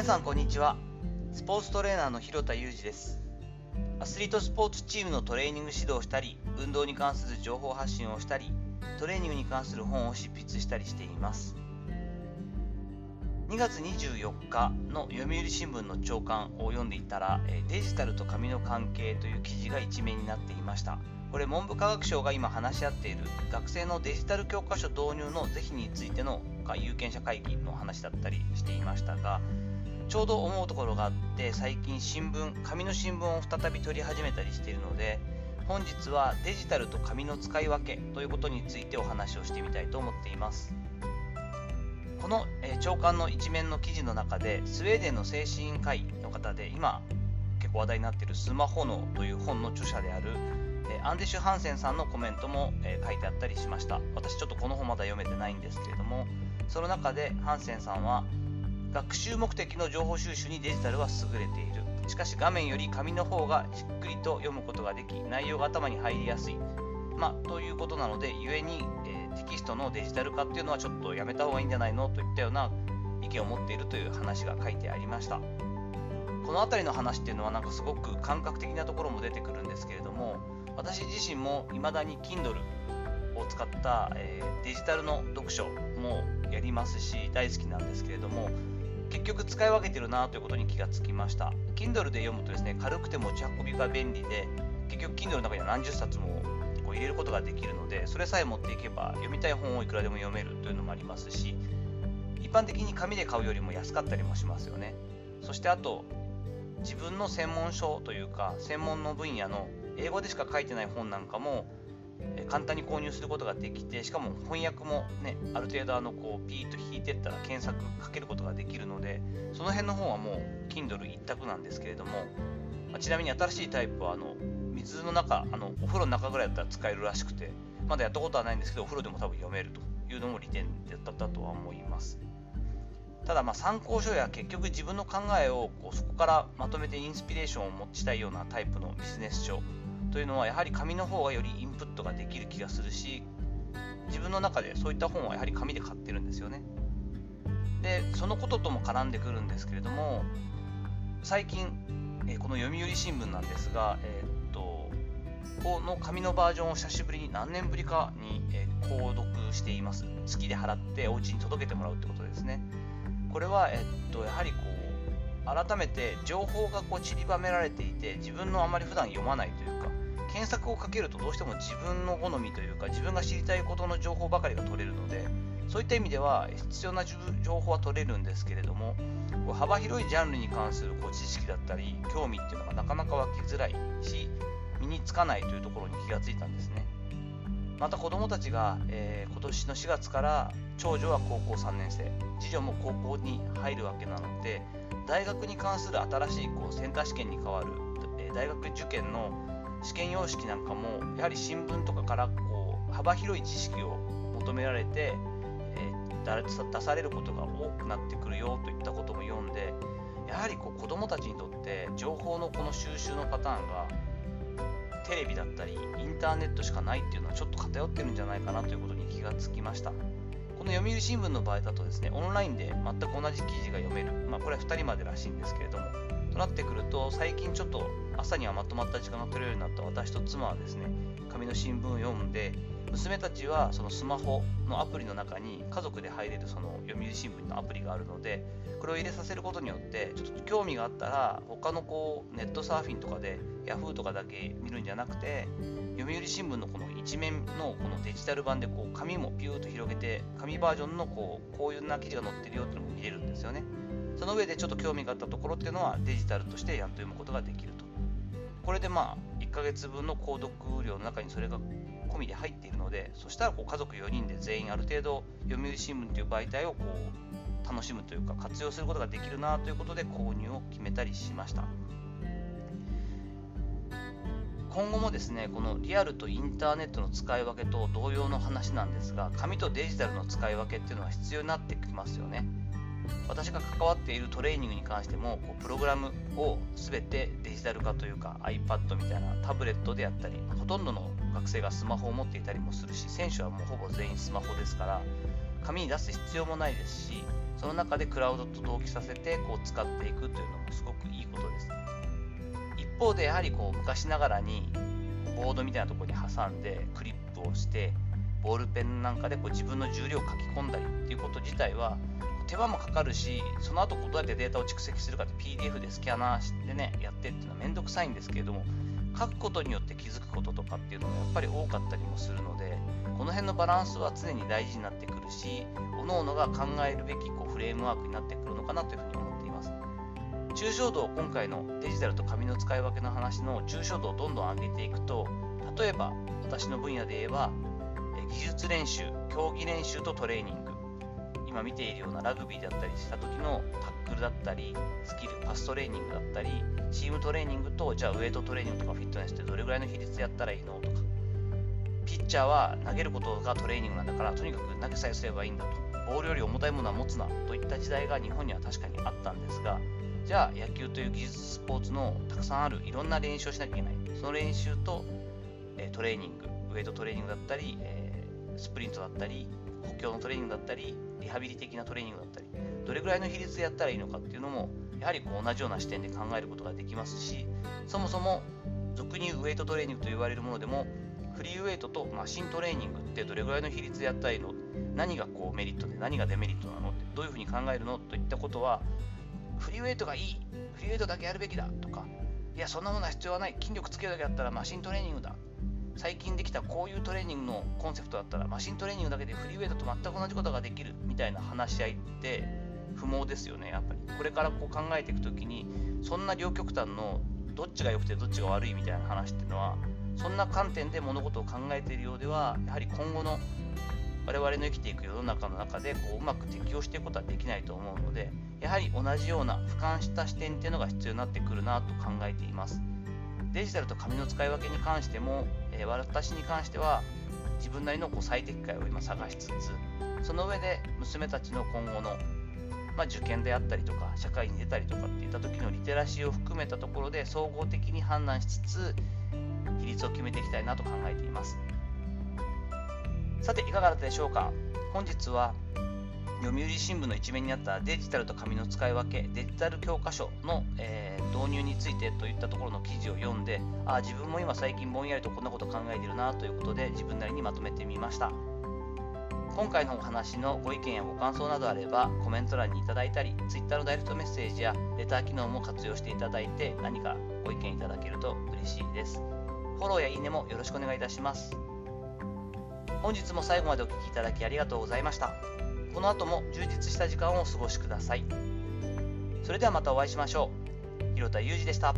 皆さんこんにちは。スポーツトレーナーの広田裕二です。アスリートスポーツチームのトレーニング指導をしたり運動に関する情報発信をしたりトレーニングに関する本を執筆したりしています。2月24日の読売新聞の朝刊を読んでいたらデジタルと紙の関係という記事が一面になっていました。これ文部科学省が今話し合っている学生のデジタル教科書導入の是非についての有権者会議の話だったりしていましたがちょうど思うところがあって最近新聞紙の新聞を再び取り始めたりしているので本日はデジタルと紙の使い分けということについてお話をしてみたいと思っています。この、え長官の一面の記事の中でスウェーデンの精神委員会の方で今結構話題になっているスマホ脳という本の著者であるアンデシュ・ハンセンさんのコメントも、え書いてあったりしました。私ちょっとこの本まだ読めてないんですけれどもその中でハンセンさんは学習目的の情報収集にデジタルは優れている。しかし画面より紙の方がじっくりと読むことができ内容が頭に入りやすい。まあ、ということなので故に、えー、テキストのデジタル化っていうのはちょっとやめた方がいいんじゃないのといったような意見を持っているという話が書いてありました。この辺りの話っていうのはなんかすごく感覚的なところも出てくるんですけれども私自身も未だに Kindle を使った、えー、デジタルの読書もやりますし大好きなんですけれども結局使い分けてるなということに気がつきました。Kindle で読むとですね軽くて持ち運びが便利で結局 Kindle の中には何十冊もこう入れることができるのでそれさえ持っていけば読みたい本をいくらでも読めるというのもありますし一般的に紙で買うよりも安かったりもしますよね。そしてあと自分の専門書というか専門の分野の英語でしか書いてない本なんかも簡単に購入することができてしかも翻訳もねある程度あのこうピーッと引いてったら検索かけることができるのでその辺の本はもう Kindle 一択なんですけれども、まあ、ちなみに新しいタイプはあの水の中あのお風呂の中ぐらいだったら使えるらしくてまだやったことはないんですけどお風呂でも多分読めるというのも利点だったとは思います。ただま参考書や結局自分の考えをこうそこからまとめてインスピレーションを持ちたいようなタイプのビジネス書というのはやはり紙の方がよりインプットができる気がするし自分の中でそういった本はやはり紙で買ってるんですよね。でそのこととも絡んでくるんですけれども最近、えこの読売新聞なんですが、えー、っとこの紙のバージョンを久しぶりに何年ぶりかに、え購読しています。月で払ってお家に届けてもらうってことですね。これは、えっとやはりこう改めて情報がこう散りばめられていて自分のあまり普段読まないというか検索をかけるとどうしても自分の好みというか自分が知りたいことの情報ばかりが取れるのでそういった意味では必要な情報は取れるんですけれども幅広いジャンルに関するこう知識だったり興味っていうのがなかなか湧きづらいし身につかないというところに気がついたんですね。また子どもたちが、えー、今年の4月から長女は高校3年生次女も高校に入るわけなので大学に関する新しいこうセンター試験に代わる、え、大学受験の試験様式なんかもやはり新聞とかからこう幅広い知識を求められて、えー、出されることが多くなってくるよといったことも読んでやはりこう子どもたちにとって情報のこの収集のパターンがテレビだったりインターネットしかないっていうのはちょっと偏ってるんじゃないかなということに気がつきました。この読売新聞の場合だとですねオンラインで全く同じ記事が読める、まあ、これは2人までらしいんですけれどもなってくると最近ちょっと朝にはまとまった時間が取れるようになった私と妻はですね紙の新聞を読んで娘たちはそのスマホのアプリの中に家族で入れるその読売新聞のアプリがあるのでこれを入れさせることによってちょっと興味があったら他のこうネットサーフィンとかで Yahoo とかだけ見るんじゃなくて読売新聞のこの一面のこのデジタル版でこう紙もピューッと広げて紙バージョンのこうこういうな記事が載ってるよっていうのも見れるんですよね。その上でちょっと興味があったところっていうのはデジタルとしてやっと読むことができると。これでまあ1ヶ月分の購読料の中にそれが込みで入っているのでそしたらこう家族4人で全員ある程度読売新聞という媒体をこう楽しむというか活用することができるなということで購入を決めたりしました。今後もですねこのリアルとインターネットの使い分けと同様の話なんですが紙とデジタルの使い分けっていうのは必要になってきますよね。私が関わっているトレーニングに関してもこうプログラムを全てデジタル化というか iPad みたいなタブレットであったりほとんどの学生がスマホを持っていたりもするし選手はもうほぼ全員スマホですから紙に出す必要もないですしその中でクラウドと同期させてこう使っていくというのもすごくいいことです。一方でやはりこう昔ながらにボードみたいなところに挟んでクリップをしてボールペンなんかでこう自分の重量を書き込んだりっていうこと自体は手間もかかるしその後どうやってデータを蓄積するかって PDF でスキャナーしてねやってっていうのはめんどくさいんですけれども書くことによって気づくこととかっていうのもやっぱり多かったりもするのでこの辺のバランスは常に大事になってくるし各々が考えるべきこうフレームワークになってくるのかなというふうに思っています。抽象度を今回のデジタルと紙の使い分けの話の抽象度をどんどん上げていくと例えば私の分野で言えば技術練習競技練習とトレーニング。今見ているようなラグビーだったりした時のタックルだったりスキルパストレーニングだったりチームトレーニングとじゃあウェイトトレーニングとかフィットネスってどれぐらいの比率やったらいいのとか。ピッチャーは投げることがトレーニングなんだからとにかく投げさえすればいいんだと。ボールより重たいものは持つなといった時代が日本には確かにあったんですがじゃあ野球という技術スポーツのたくさんあるいろんな練習をしなきゃいけない。その練習と、えトレーニングウェイトトレーニングだったり、え、スプリントだったり補強のトレーニングだったりリハビリ的なトレーニングだったりどれぐらいの比率でやったらいいのかっていうのもやはりこう同じような視点で考えることができますしそもそも俗にウェイトトレーニングと言われるものでもフリーウェイトとマシントレーニングってどれぐらいの比率でやったらいいの何がこうメリットで何がデメリットなのってどういうふうに考えるのといったことはフリーウェイトがいいフリーウェイトだけやるべきだとかいやそんなものは必要はない筋力つけるだけだったらマシントレーニングだ最近できたこういうトレーニングのコンセプトだったらマシントレーニングだけでフリーウェイトと全く同じことができるみたいな話し合いって不毛ですよねやっぱり。これからこう考えていく時にそんな両極端のどっちが良くてどっちが悪いみたいな話っていうのはそんな観点で物事を考えているようではやはり今後の我々の生きていく世の中の中でこううまく適応していくことはできないと思うのでやはり同じような俯瞰した視点っていうのが必要になってくるなと考えています。デジタルと紙の使い分けに関しても、えー、私に関しては自分なりのこう最適解を今探しつつその上で娘たちの今後の、まあ、受験であったりとか社会に出たりとかっていった時のリテラシーを含めたところで総合的に判断しつつ比率を決めていきたいなと考えています。さていかがだったでしょうか？本日は読売新聞の一面にあったデジタルと紙の使い分けデジタル教科書の、えー、導入についてといったところの記事を読んであ自分も今最近ぼんやりとこんなこと考えてるなということで自分なりにまとめてみました。今回のお話のご意見やご感想などあればコメント欄にいただいたり Twitter のダイレクトメッセージやレター機能も活用していただいて何かご意見いただけると嬉しいです。フォローやいいねもよろしくお願いいたします。本日も最後までお聴きいただきありがとうございました。この後も充実した時間をお過ごしください。それではまたお会いしましょう。広田裕二でした。